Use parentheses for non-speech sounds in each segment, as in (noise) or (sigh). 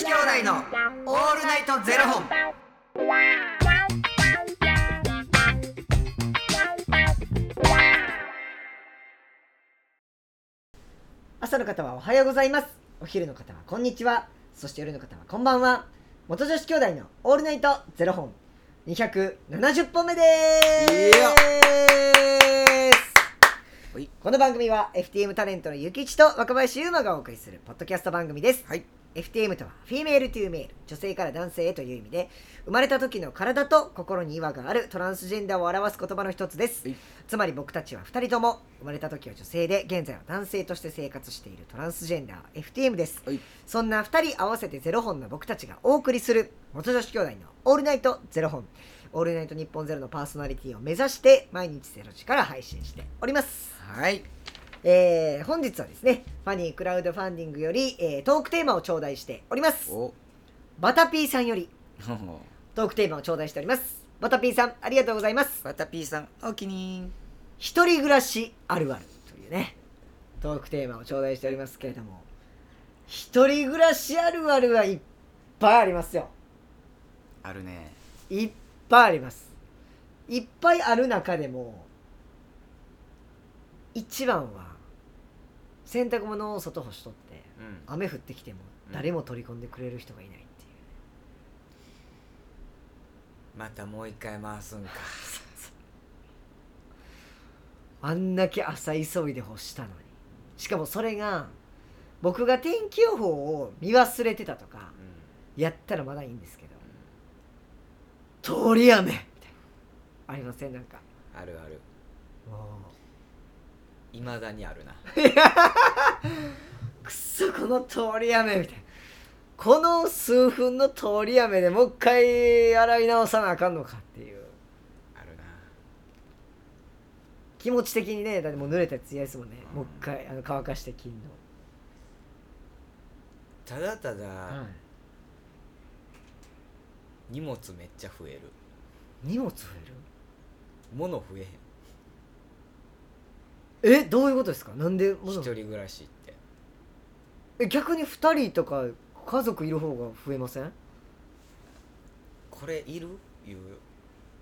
子兄弟のオールナイトゼロ本。朝の方はおはようございます。お昼の方はこんにちは。そして夜の方はこんばんは。元女子兄弟のオールナイトゼロ本。270本目でーす。はいこの番組は FTM タレントのゆきちと若林優馬がお送りするポッドキャスト番組です、はい。FTM とは female to male。女性から男性へという意味で生まれた時の体と心に違和があるトランスジェンダーを表す言葉の一つです。はい。つまり僕たちは2人とも生まれた時は女性で現在は男性として生活しているトランスジェンダー FTM です。はい。そんな2人合わせてゼロ本の僕たちがお送りする元女子兄弟のオールナイトゼロ本オールナイトニッポンゼロのパーソナリティを目指して毎日ゼロ時から配信しておりますはい。えー本日はですねファニークラウドファンディングより、えートークテーマを頂戴しておりますお。バタピーさんより (laughs) トークテーマを頂戴しておりますバタピーさんありがとうございますバタピーさん、おきに一人暮らしあるあるというねトークテーマを頂戴しておりますけれども一人暮らしあるあるはいっぱいありますよあるね。いっぱいありますいっぱいある中でも一番は洗濯物を外干しとってうん。雨降ってきても誰も取り込んでくれる人がいないっていう、またもう一回回すんか。(laughs) あんだけ朝急いで干したのにしかもそれが僕が天気予報を見忘れてたとかうん。やったらまだいいんですけど通り雨。みたいなありませんなんか。あるある。もいまだにあるな。う (laughs) くっそこの通り雨みたいな。この数分の通り雨でもう一回洗い直さなあかんのかっていう。あるな。気持ち的にねだってもう濡れたやつ嫌ですもんね、うん。もう一回あの乾かして金の、ただただ、はい荷物めっちゃ増える。荷物増物増えへん。えるえどういうことですか？なんで物？一人暮らしって。え逆に2人とか家族いる方が増えません？これいる？いう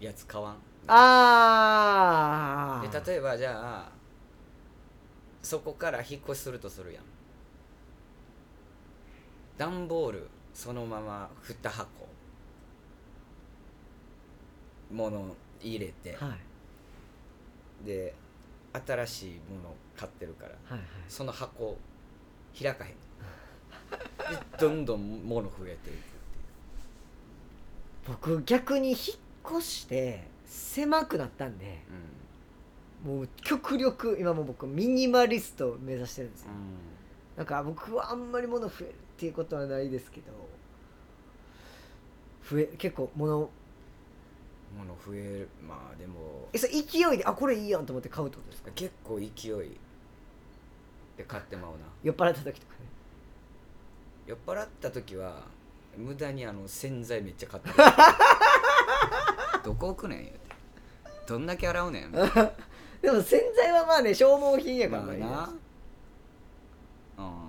やつ買わん？ああで例えばじゃあそこから引っ越しするとするやん段ボールそのまま2箱物入れて、はい。で新しいもの買ってるからはいはい。その箱開かへん。でどんどん物増えていくって僕逆に引っ越して狭くなったんでいうもう極力今もう僕ミニマリストを目指してるんですよ。うん、なんか僕はあんまり物増えるっていうことはないですけど増え結構物物増えるまあでも。えそれ勢いであこれいいやんと思って買うってことですか？結構勢いで買ってまうな。酔っ払った時とかね。酔っ払った時は無駄にあの洗剤めっちゃ買ってる。(laughs) どこ置くねん言うて。どんだけ洗うねんま (laughs) でも洗剤はまあね消耗品やからあまあいいですな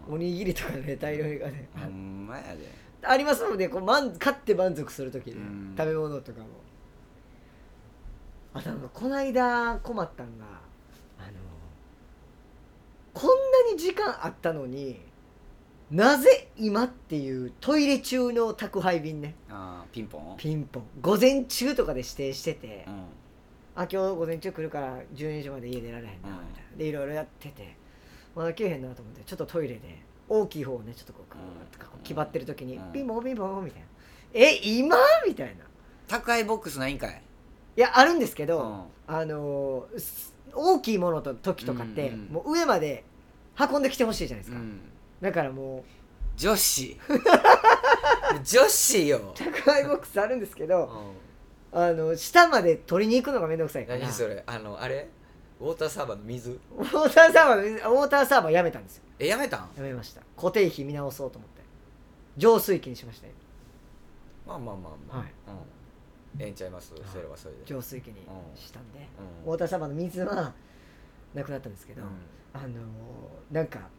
おにぎりとかね大量がねうんほんまやで。ありますのでこう満買って満足する時に、うん。食べ物とかもあなんかこの間困ったんがあのこんなに時間あったのになぜ今っていうトイレ中の宅配便ね。あーピンポン？ピンポン。午前中とかで指定してて、うん。あ今日午前中来るから12時まで家出られへんなうん。みたいな。でいろいろやっててまだ来えへんなと思ってちょっとトイレで大きい方をねちょっとこうグーッとこう気張ってる時にうん。ピンポンピンポンみたいな。え今？みたいな。宅配ボックスないんかいいやあるんですけど、うん。あの大きいものと時とかって、うんうんもう上まで運んできてほしいじゃないですか、うん。だからも女子。(laughs) 女子よ。う宅配ボックスあるんですけどうん。あの下まで取りに行くのがめんどくさいから。何それ？あのあれ？ウォーターサーバーの水？ウォーターサーバーの水ウォーターサーバーやめたんですよ。えやめたん？やめました。固定費見直そうと思って。浄水器にしましたよ。まあまあまあまあ、はい。うんええんちゃいます、それはそれで浄水器にしたんで、うんウォーターサーバーの水はなくなったんですけど、うんあのーなんか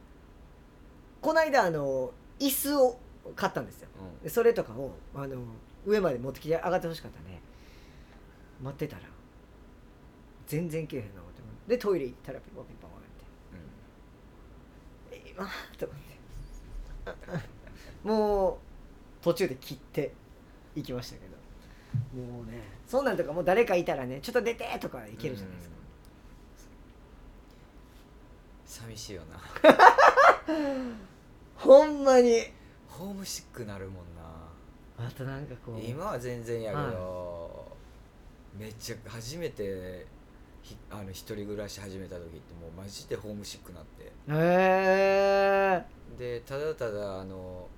この間あの椅子を買ったんですようんでそれとかをあの上まで持ってきて上がってほしかったね待ってたら全然切れへんな思ってでトイレ行ったらピンポンピンポンってえ今と思ってもう途中で切って行きましたけどもうねそんなんとかもう誰かいたらねちょっと出てとかいけるじゃないですか、寂しいよな。(laughs) ほんまに。ホームシックなるもんな。あとなんかこう。今は全然やけど、めっちゃ初めてひあの一人暮らし始めた時ってもうマジでホームシックなって。へえでただただあの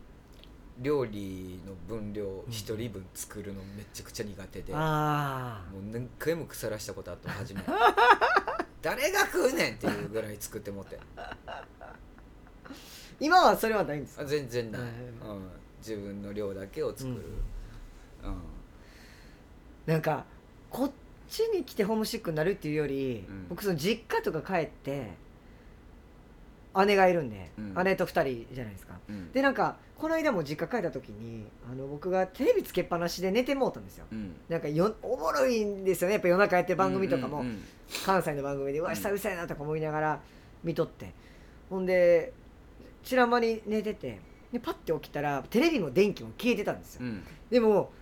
料理の分量一人分作るのめちゃくちゃ苦手で、もあう何回も腐らしたことあって初めて。(laughs) 誰が食うねんっていうぐらい作ってもって。あ今はそれはないんですか？あ全然ない、はいうん、自分の量だけを作る、うん。うん。なんかこっちに来てホームシックになるっていうより、うん。僕その実家とか帰って姉がいるんで、うん。姉と2人じゃないですか。うん。でなんかこの間も実家帰った時にあの僕がテレビつけっぱなしで寝てもうたんですよ。うん。なんかよおもろいんですよね。やっぱ夜中やってる番組とかも、関西の番組でうわうん。久々やなとか思いながら見とって。ほんで知らん間に寝ててでパッて起きたらテレビも電気も消えてたんですよ。うん。でも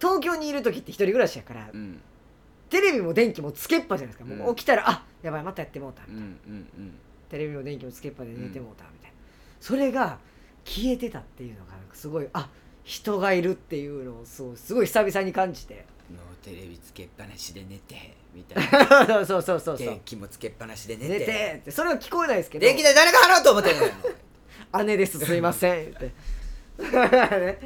東京にいる時って一人暮らしやから、うん。テレビも電気もつけっぱじゃないですか、うん。もう起きたらあやばいまたやってもうた。うんうんうんテレビも電気もつけっぱで寝てもうたみたいな、それが消えてたっていうのがなんかすごいあ人がいるっていうのをそうすごい久々に感じて。のテレビつけっぱなしで寝てみたいな。(laughs) そうそうそうそう。電気もつけっぱなしで寝寝ててってそれは聞こえないですけど。電気代誰が払おうと思ってんのよ。(laughs) 姉ですすいませんって。(laughs) ね。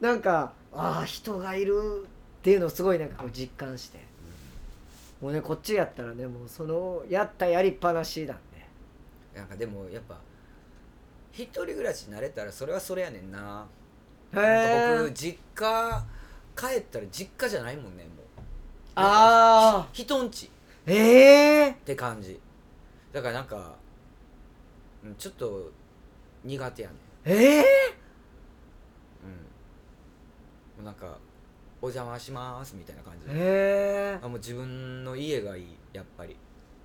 なんかああ人がいるっていうのをすごいなんかこう実感して。もうねこっちやったらねもうそのやったやりっぱなしなんでなんかでもやっぱ一人暮らしになれたらそれはそれやねんな。へなんか僕え実家帰ったら実家じゃないもんねもう。ああ人んち。っええて感じ。だからなんかうんちょっと苦手やねん。ええうん。なんか「お邪魔します」みたいな感じ。でへえあもう自分の家がいいやっぱり。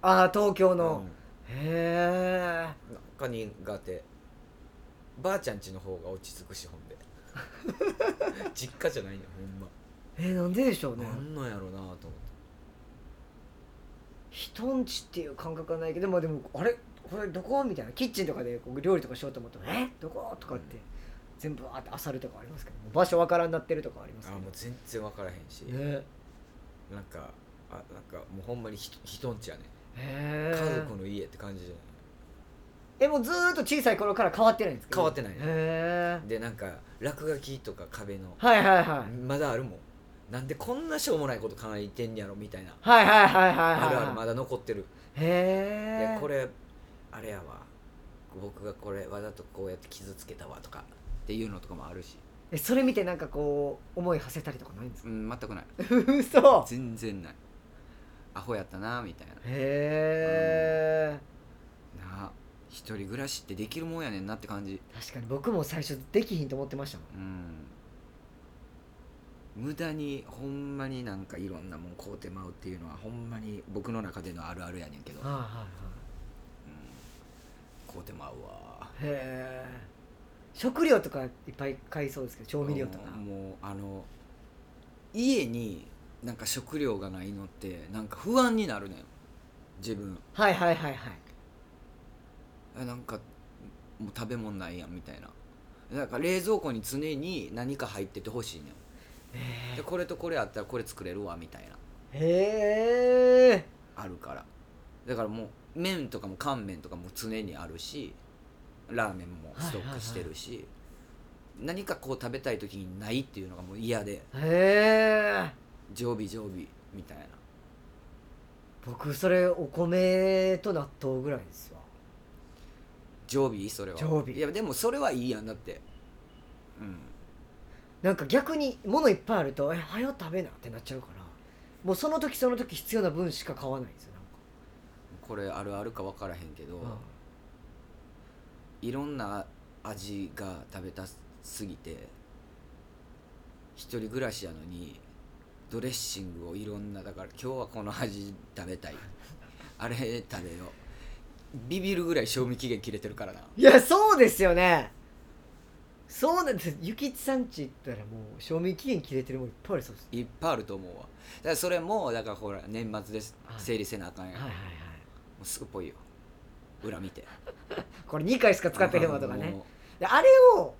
ああ東京うん。の、へえなんか苦手ばあちゃん家の方が落ち着くしほんで。(laughs) 実家じゃないのほんま、えー、なんででしょうね。なんなんやろうなと思って。人んちっていう感覚はないけどでもでもあれ？これどこ？みたいな。キッチンとかでこう料理とかしようと思ったら「え？どこ?」とかって全部あって漁るとかありますけど場所わからんなってるとかありますけど。あもう全然分からへんし、ね。なんかあなんかもうほんまにひ人んちやね。へ家え族の家って感じじゃえもうずーっと小さい頃から変わってないんですか変わってないへえないでなんか落書きとか壁の。はいはいはい。まだあるもん。なんでこんなしょうもないこと考えてんやろみたいな。はいはいはいはいはいあるあるまだ残ってる。へえでこれあれやわ。僕がこれわざとこうやって傷つけたわとか。っていうのとかもあるし。えそれ見てなんかこう思い馳せたりとかないんですか？うん全くない。(laughs) 嘘。全然ないアホやったなみたいな。へえなあ一人暮らしってできるもんやねんなって感じ。確かに僕も最初できひんと思ってましたもん。うん。無駄にほんまになんかいろんなもん買うてまうっていうのはほんまに僕の中でのあるあるやねんけど、買うてまうわ。へえ食料とかいっぱい買いそうですけど調味料とか。もうあの家になんか食料がないのってなんか不安になるねん。自分。はいはいはいはい。えなんかもう食べ物ないやんみたいな。なんか冷蔵庫に常に何か入っててほしいねん。へでこれとこれあったらこれ作れるわみたいな。えへあるから。だからもう麺とかも乾麺とかも常にあるしラーメンもストックしてるし、何かこう食べたい時にないっていうのがもう嫌で。えへえ常備常備みたいな。僕それお米と納豆ぐらいですわ。常備？それは。常備。いやでもそれはいいやん。だって。うん。なんか逆に物いっぱいあると「えはよ食べな」ってなっちゃうから。もうその時その時必要な分しか買わないんですよこれあるあるか分からへんけど、なん。か、いろんな味が食べたすぎて一人暮らしやのにドレッシングをいろんなだから今日はこの味食べたい。あれ食べよう。ビビるぐらい賞味期限切れてるからな。いやそうですよね。そうなんです。ゆきちさんち行ったらもう賞味期限切れてるもんいっぱいありそうです。いっぱいあると思うわ。だからそれもだからほら年末です。はい。整理せなあかんやん、もはいはい。はうすぐぽいよ。裏見て。い (laughs) これ2回しか使ってへんわとかね。もであれを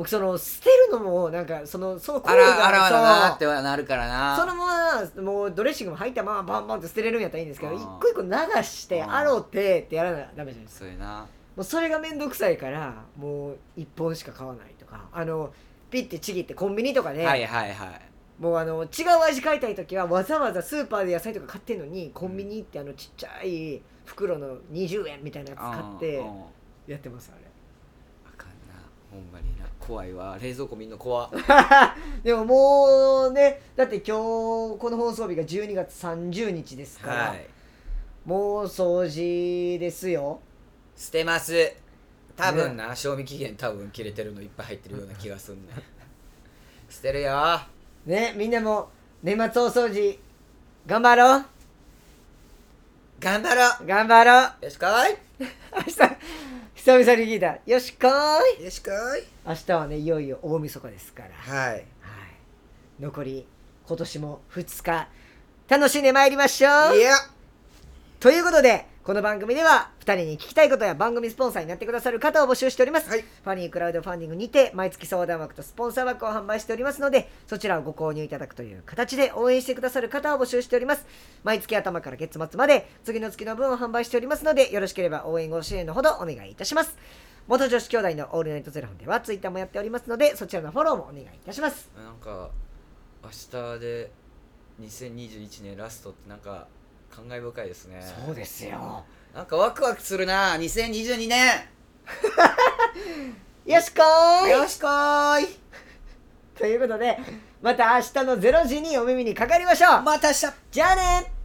僕その捨てるのもなんかそのそのうあらがあらわなってはなるからな。そのままもうドレッシングも入ったままバンバンって捨てれるんやったらいいんですけど一個一個流してあー洗ってってやらなダメじゃないですか。そな。もうそれが面倒くさいからもう1本しか買わないとかあのピッてちぎってコンビニとかで、はいはいはい。もうあの違う味買いたい時はわざわざスーパーで野菜とか買ってんのにコンビニ行ってあのちっちゃい袋の20円みたいなやつ買ってうんうん。やってますあれ。あかんな。ほんまにな怖いわ。冷蔵庫みんな怖。(laughs) でももうねだって今日この放送日が12月30日ですから、はい。もう掃除ですよ。捨てます。多分な、賞味期限多分切れてるのいっぱい入ってるような気がすんね捨 (laughs) てるよ。ねみんなも年末大掃除頑張ろう。頑張ろ頑張ろう。うよしこい。(laughs) 明日久々に聞いた。よしこーい。よしこい。明日はねいよいよ大晦日ですから。はい。はい、残り今年も2日。楽しんでまいりましょう。いや。ということでこの番組では2人に聞きたいことや番組スポンサーになってくださる方を募集しております、はい。ファニークラウドファンディングにて毎月相談枠とスポンサー枠を販売しておりますのでそちらをご購入いただくという形で応援してくださる方を募集しております。毎月頭から月末まで次の月の分を販売しておりますのでよろしければ応援ご支援のほどお願いいたします。元女子兄弟のオールナイトゼロ本ではツイッターもやっておりますのでそちらのフォローもお願いいたします。なんか明日で2021年ラストってなんか感慨深いですね。そうですよ。なんかワクワクするな。2022年。(laughs) よしこーい。よしこーい。ということでまた明日の0時にお耳にかかりましょう。また明日。じゃあね